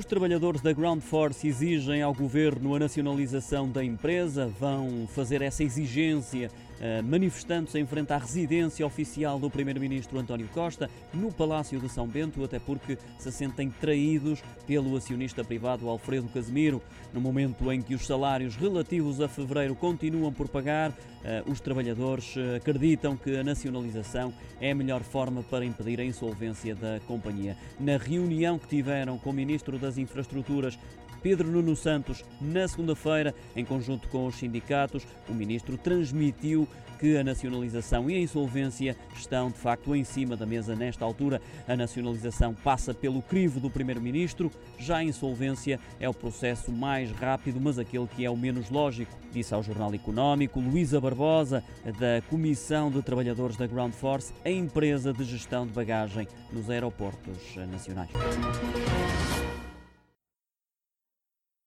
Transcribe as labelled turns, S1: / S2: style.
S1: Os trabalhadores da Ground Force exigem ao governo a nacionalização da empresa, vão fazer essa exigência eh, manifestando-se em frente à residência oficial do primeiro-ministro António Costa, no Palácio de São Bento, até porque se sentem traídos pelo acionista privado Alfredo Casemiro. No momento em que os salários relativos a fevereiro continuam por pagar, eh, os trabalhadores eh, acreditam que a nacionalização é a melhor forma para impedir a insolvência da companhia. Na reunião que tiveram com o ministro das Infraestruturas, Pedro Nuno Santos, na segunda-feira, em conjunto com os sindicatos, o ministro transmitiu que a nacionalização e a insolvência estão de facto em cima da mesa nesta altura. A nacionalização passa pelo crivo do primeiro-ministro, já a insolvência é o processo mais rápido, mas aquele que é o menos lógico, disse ao Jornal Económico Luísa Barbosa, da Comissão de Trabalhadores da Ground Force, a empresa de gestão de bagagem nos aeroportos nacionais.